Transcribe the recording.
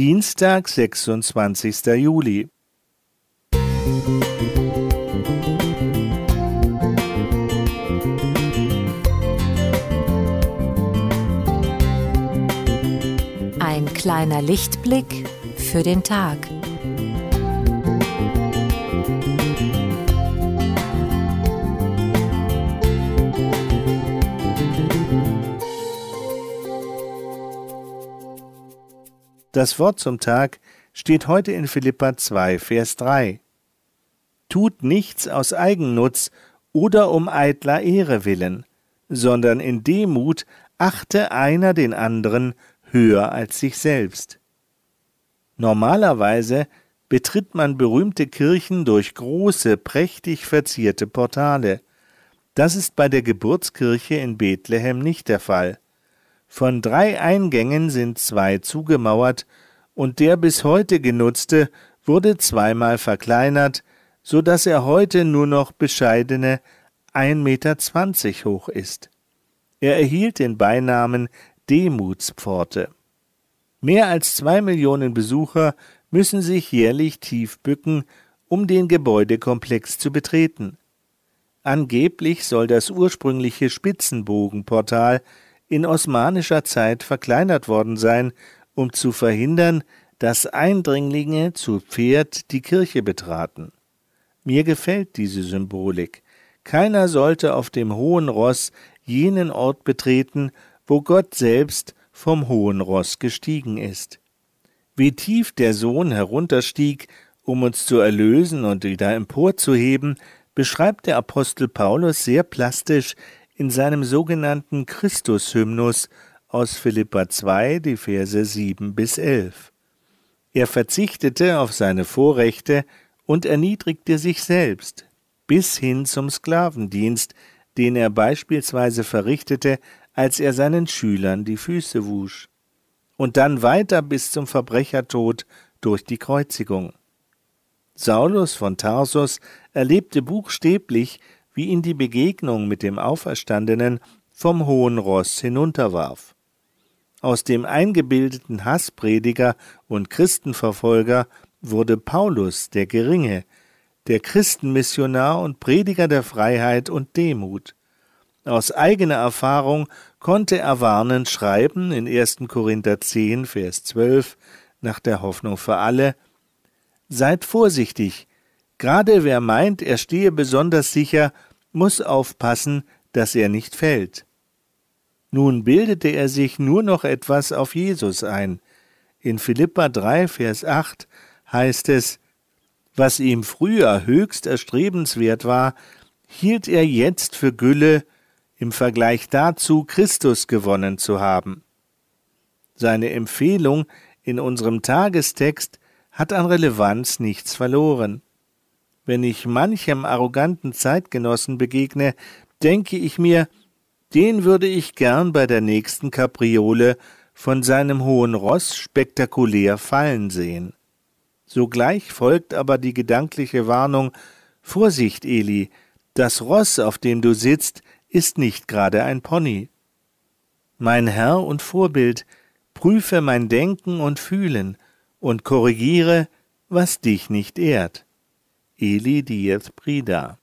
Dienstag, 26. Juli. Ein kleiner Lichtblick für den Tag. Das Wort zum Tag steht heute in Philippa 2, Vers 3. Tut nichts aus Eigennutz oder um eitler Ehre willen, sondern in Demut achte einer den anderen höher als sich selbst. Normalerweise betritt man berühmte Kirchen durch große, prächtig verzierte Portale. Das ist bei der Geburtskirche in Bethlehem nicht der Fall. Von drei Eingängen sind zwei zugemauert, und der bis heute genutzte wurde zweimal verkleinert, so dass er heute nur noch bescheidene 1,20 Meter hoch ist. Er erhielt den Beinamen Demutspforte. Mehr als zwei Millionen Besucher müssen sich jährlich tief bücken, um den Gebäudekomplex zu betreten. Angeblich soll das ursprüngliche Spitzenbogenportal in osmanischer Zeit verkleinert worden sein, um zu verhindern, dass Eindringlinge zu Pferd die Kirche betraten. Mir gefällt diese Symbolik. Keiner sollte auf dem hohen Ross jenen Ort betreten, wo Gott selbst vom hohen Ross gestiegen ist. Wie tief der Sohn herunterstieg, um uns zu erlösen und wieder emporzuheben, beschreibt der Apostel Paulus sehr plastisch in seinem sogenannten Christushymnus aus Philippa 2, die Verse 7 bis 11. Er verzichtete auf seine Vorrechte und erniedrigte sich selbst, bis hin zum Sklavendienst, den er beispielsweise verrichtete, als er seinen Schülern die Füße wusch, und dann weiter bis zum Verbrechertod durch die Kreuzigung. Saulus von Tarsus erlebte buchstäblich, wie ihn die Begegnung mit dem Auferstandenen vom hohen Ross hinunterwarf. Aus dem eingebildeten Hassprediger und Christenverfolger wurde Paulus der Geringe, der Christenmissionar und Prediger der Freiheit und Demut. Aus eigener Erfahrung konnte er warnend schreiben in 1. Korinther 10, Vers 12, nach der Hoffnung für alle, Seid vorsichtig, Gerade wer meint, er stehe besonders sicher, muss aufpassen, dass er nicht fällt. Nun bildete er sich nur noch etwas auf Jesus ein. In Philippa 3, Vers 8 heißt es, was ihm früher höchst erstrebenswert war, hielt er jetzt für Gülle, im Vergleich dazu Christus gewonnen zu haben. Seine Empfehlung in unserem Tagestext hat an Relevanz nichts verloren. Wenn ich manchem arroganten Zeitgenossen begegne, denke ich mir, den würde ich gern bei der nächsten Kapriole von seinem hohen Ross spektakulär fallen sehen. Sogleich folgt aber die gedankliche Warnung Vorsicht, Eli, das Ross, auf dem du sitzt, ist nicht gerade ein Pony. Mein Herr und Vorbild, prüfe mein Denken und Fühlen und korrigiere, was dich nicht ehrt. Eli Diaz Prida